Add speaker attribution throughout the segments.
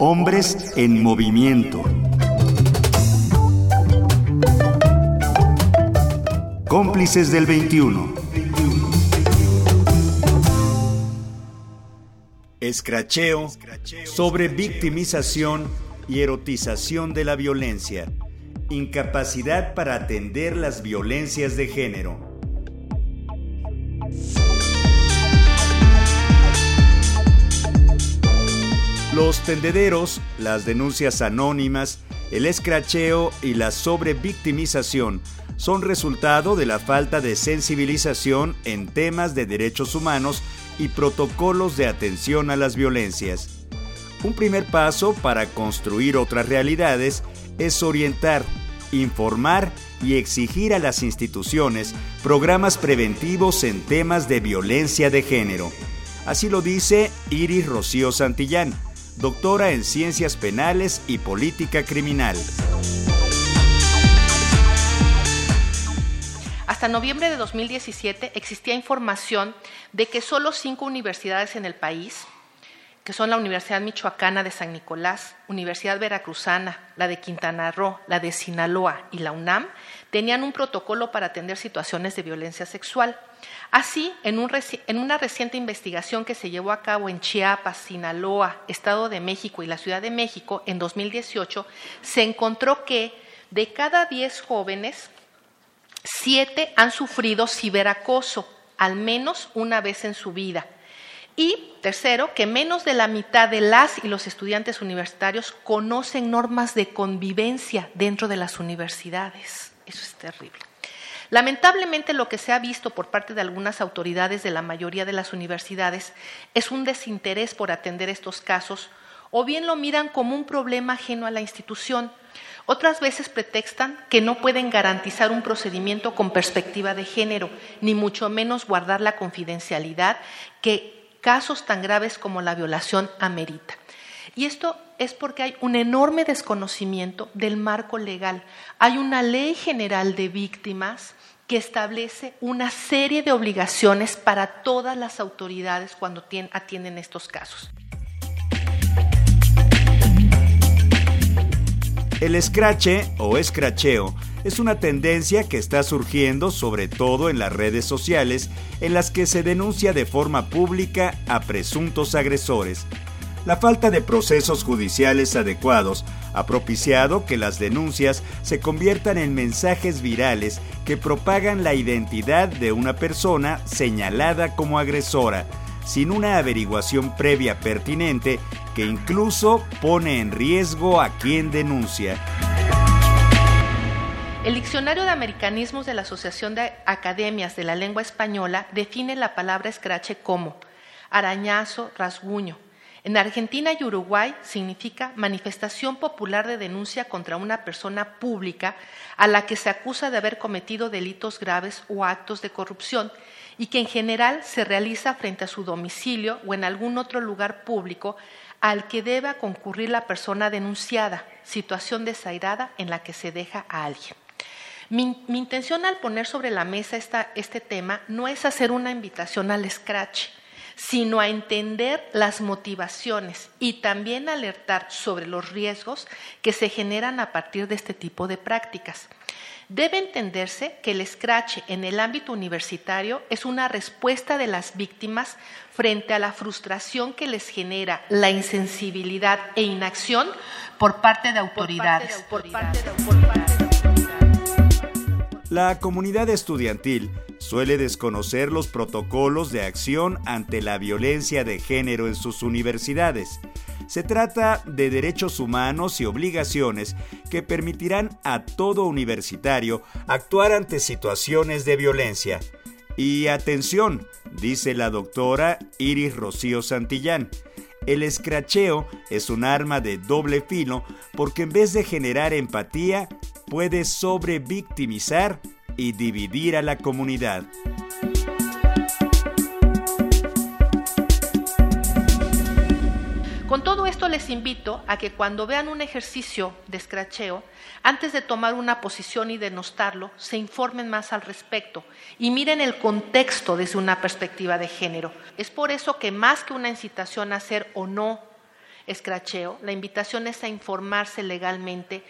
Speaker 1: Hombres en movimiento. Cómplices del 21. Escracheo sobre victimización y erotización de la violencia. Incapacidad para atender las violencias de género. Los tendederos, las denuncias anónimas, el escracheo y la sobrevictimización son resultado de la falta de sensibilización en temas de derechos humanos y protocolos de atención a las violencias. Un primer paso para construir otras realidades es orientar, informar y exigir a las instituciones programas preventivos en temas de violencia de género. Así lo dice Iris Rocío Santillán, doctora en Ciencias Penales y Política Criminal.
Speaker 2: Hasta noviembre de 2017 existía información de que solo cinco universidades en el país, que son la Universidad Michoacana de San Nicolás, Universidad Veracruzana, la de Quintana Roo, la de Sinaloa y la UNAM, tenían un protocolo para atender situaciones de violencia sexual. Así, en, una reciente investigación que se llevó a cabo en Chiapas, Sinaloa, Estado de México y la Ciudad de México en 2018, se encontró que de cada 10 jóvenes, 7 han sufrido ciberacoso al menos una vez en su vida. Y tercero, que menos de la mitad de las y los estudiantes universitarios conocen normas de convivencia dentro de las universidades. Eso es terrible. Lamentablemente lo que se ha visto por parte de algunas autoridades de la mayoría de las universidades es un desinterés por atender estos casos o bien lo miran como un problema ajeno a la institución. Otras veces pretextan que no pueden garantizar un procedimiento con perspectiva de género, ni mucho menos guardar la confidencialidad que casos tan graves como la violación amerita. Y esto es porque hay un enorme desconocimiento del marco legal. Hay una ley general de víctimas que establece una serie de obligaciones para todas las autoridades cuando atienden estos casos.
Speaker 1: El escrache o escracheo es una tendencia que está surgiendo sobre todo en las redes sociales en las que se denuncia de forma pública a presuntos agresores. La falta de procesos judiciales adecuados ha propiciado que las denuncias se conviertan en mensajes virales que propagan la identidad de una persona señalada como agresora, sin una averiguación previa pertinente que incluso pone en riesgo a quien denuncia.
Speaker 2: El Diccionario de Americanismos de la Asociación de Academias de la Lengua Española define la palabra escrache como arañazo, rasguño, en Argentina y Uruguay significa manifestación popular de denuncia contra una persona pública a la que se acusa de haber cometido delitos graves o actos de corrupción y que en general se realiza frente a su domicilio o en algún otro lugar público al que deba concurrir la persona denunciada, situación desairada en la que se deja a alguien. Mi, intención al poner sobre la mesa este tema no es hacer una invitación al scratch, sino a entender las motivaciones y también alertar sobre los riesgos que se generan a partir de este tipo de prácticas. Debe entenderse que el scratch en el ámbito universitario es una respuesta de las víctimas frente a la frustración que les genera la insensibilidad e inacción por parte de autoridades.
Speaker 1: La comunidad estudiantil suele desconocer los protocolos de acción ante la violencia de género en sus universidades. Se trata de derechos humanos y obligaciones que permitirán a todo universitario actuar ante situaciones de violencia. Y atención, dice la doctora Iris Rocío Santillán, el escracheo es un arma de doble filo porque en vez de generar empatía, puede sobrevictimizar y dividir a la comunidad.
Speaker 2: Con todo esto les invito a que cuando vean un ejercicio de escracheo, antes de tomar una posición y denostarlo, se informen más al respecto y miren el contexto desde una perspectiva de género. Es por eso que más que una incitación a hacer o no escracheo, la invitación es a informarse legalmente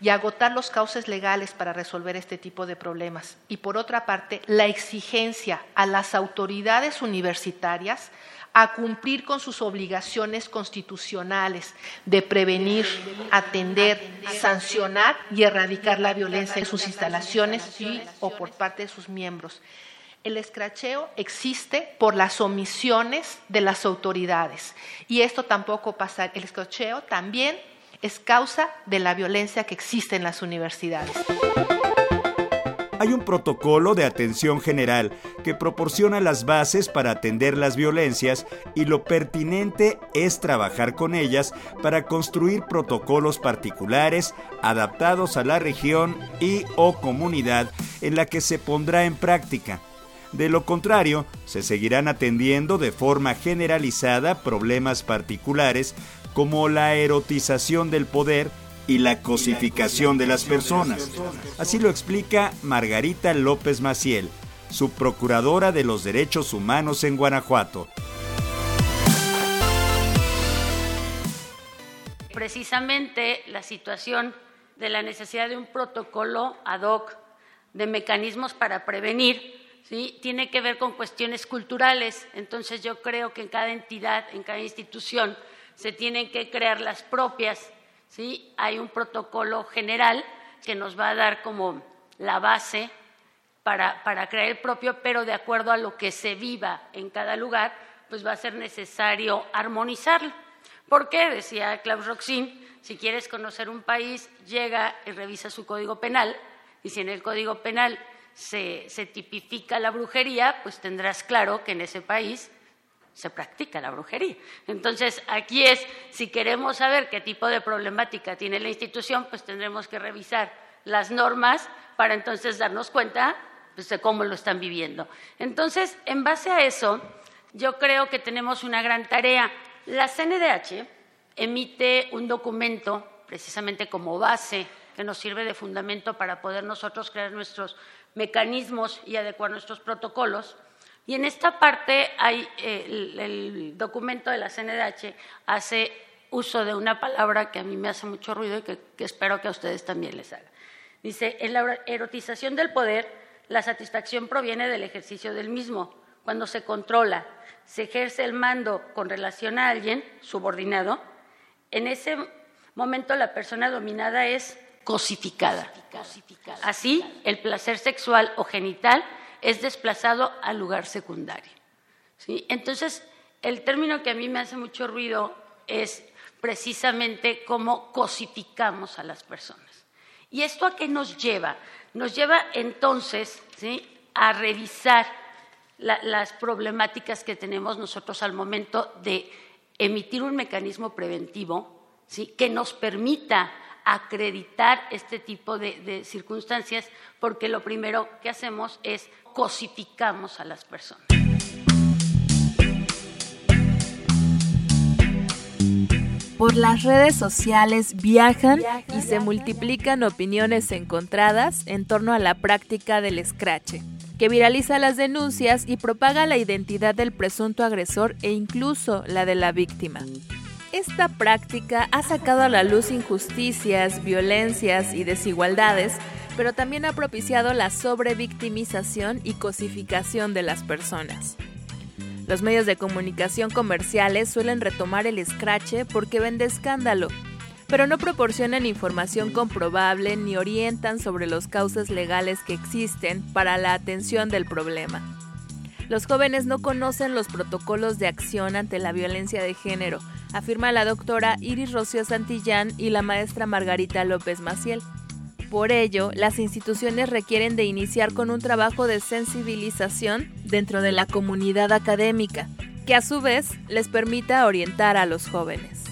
Speaker 2: y agotar los cauces legales para resolver este tipo de problemas. Y por otra parte, la exigencia a las autoridades universitarias a cumplir con sus obligaciones constitucionales de prevenir, atender, sancionar y erradicar la violencia en sus instalaciones y o por parte de sus miembros. El escracheo existe por las omisiones de las autoridades y esto tampoco pasa. El escracheo también es causa de la violencia que existe en las universidades.
Speaker 1: Hay un protocolo de atención general que proporciona las bases para atender las violencias y lo pertinente es trabajar con ellas para construir protocolos particulares adaptados a la región y o comunidad en la que se pondrá en práctica. De lo contrario, se seguirán atendiendo de forma generalizada problemas particulares como la erotización del poder y la cosificación de las personas. Así lo explica Margarita López Maciel, subprocuradora de los derechos humanos en Guanajuato.
Speaker 3: Precisamente la situación de la necesidad de un protocolo ad hoc de mecanismos para prevenir ¿sí? tiene que ver con cuestiones culturales. Entonces yo creo que en cada entidad, en cada institución, se tienen que crear las propias. ¿sí? Hay un protocolo general que nos va a dar como la base para, para crear el propio, pero de acuerdo a lo que se viva en cada lugar, pues va a ser necesario armonizarlo. ¿Por qué? Decía Klaus Roxin, si quieres conocer un país, llega y revisa su código penal, y si en el código penal se, se tipifica la brujería, pues tendrás claro que en ese país se practica la brujería. Entonces, aquí es, si queremos saber qué tipo de problemática tiene la institución, pues tendremos que revisar las normas para entonces darnos cuenta pues, de cómo lo están viviendo. Entonces, en base a eso, yo creo que tenemos una gran tarea. La CNDH emite un documento precisamente como base que nos sirve de fundamento para poder nosotros crear nuestros mecanismos y adecuar nuestros protocolos. Y en esta parte hay eh, el, documento de la CNDH hace uso de una palabra que a mí me hace mucho ruido y que, que espero que a ustedes también les haga. Dice, en la erotización del poder, la satisfacción proviene del ejercicio del mismo. Cuando se controla, se ejerce el mando con relación a alguien subordinado, en ese momento la persona dominada es cosificada. Así, el placer sexual o genital es desplazado al lugar secundario. Entonces, el término que a mí me hace mucho ruido es precisamente cómo cosificamos a las personas. ¿Y esto a qué nos lleva? Nos lleva entonces a revisar las problemáticas que tenemos nosotros al momento de emitir un mecanismo preventivo que nos permita acreditar este tipo de, circunstancias porque lo primero que hacemos es cosificamos a las personas.
Speaker 4: Por las redes sociales viajan y se multiplican opiniones encontradas en torno a la práctica del scratch, que viraliza las denuncias y propaga la identidad del presunto agresor e incluso la de la víctima. Esta práctica ha sacado a la luz injusticias, violencias y desigualdades, pero también ha propiciado la sobrevictimización y cosificación de las personas. Los medios de comunicación comerciales suelen retomar el escrache porque vende escándalo, pero no proporcionan información comprobable ni orientan sobre los cauces legales que existen para la atención del problema. Los jóvenes no conocen los protocolos de acción ante la violencia de género, afirma la doctora Iris Rocío Santillán y la maestra Margarita López Maciel. Por ello, las instituciones requieren de iniciar con un trabajo de sensibilización dentro de la comunidad académica, que a su vez les permita orientar a los jóvenes.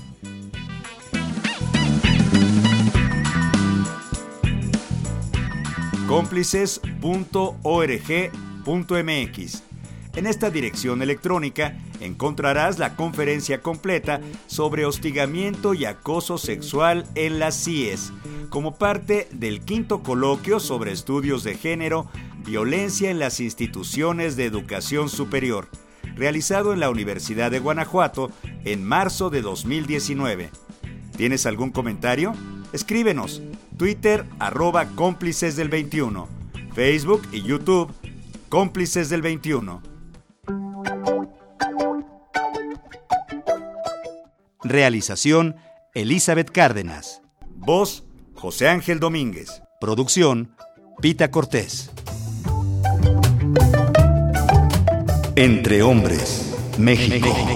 Speaker 1: cómplices.org.mx en esta dirección electrónica encontrarás la conferencia completa sobre hostigamiento y acoso sexual en las CIES, como parte del quinto coloquio sobre estudios de género, violencia en las instituciones de educación superior, realizado en la Universidad de Guanajuato en marzo de 2019. ¿Tienes algún comentario? Escríbenos. Twitter arroba cómplices del 21. Facebook y YouTube cómplices del 21. Realización Elizabeth Cárdenas. Voz José Ángel Domínguez. Producción Pita Cortés. Entre Hombres, México.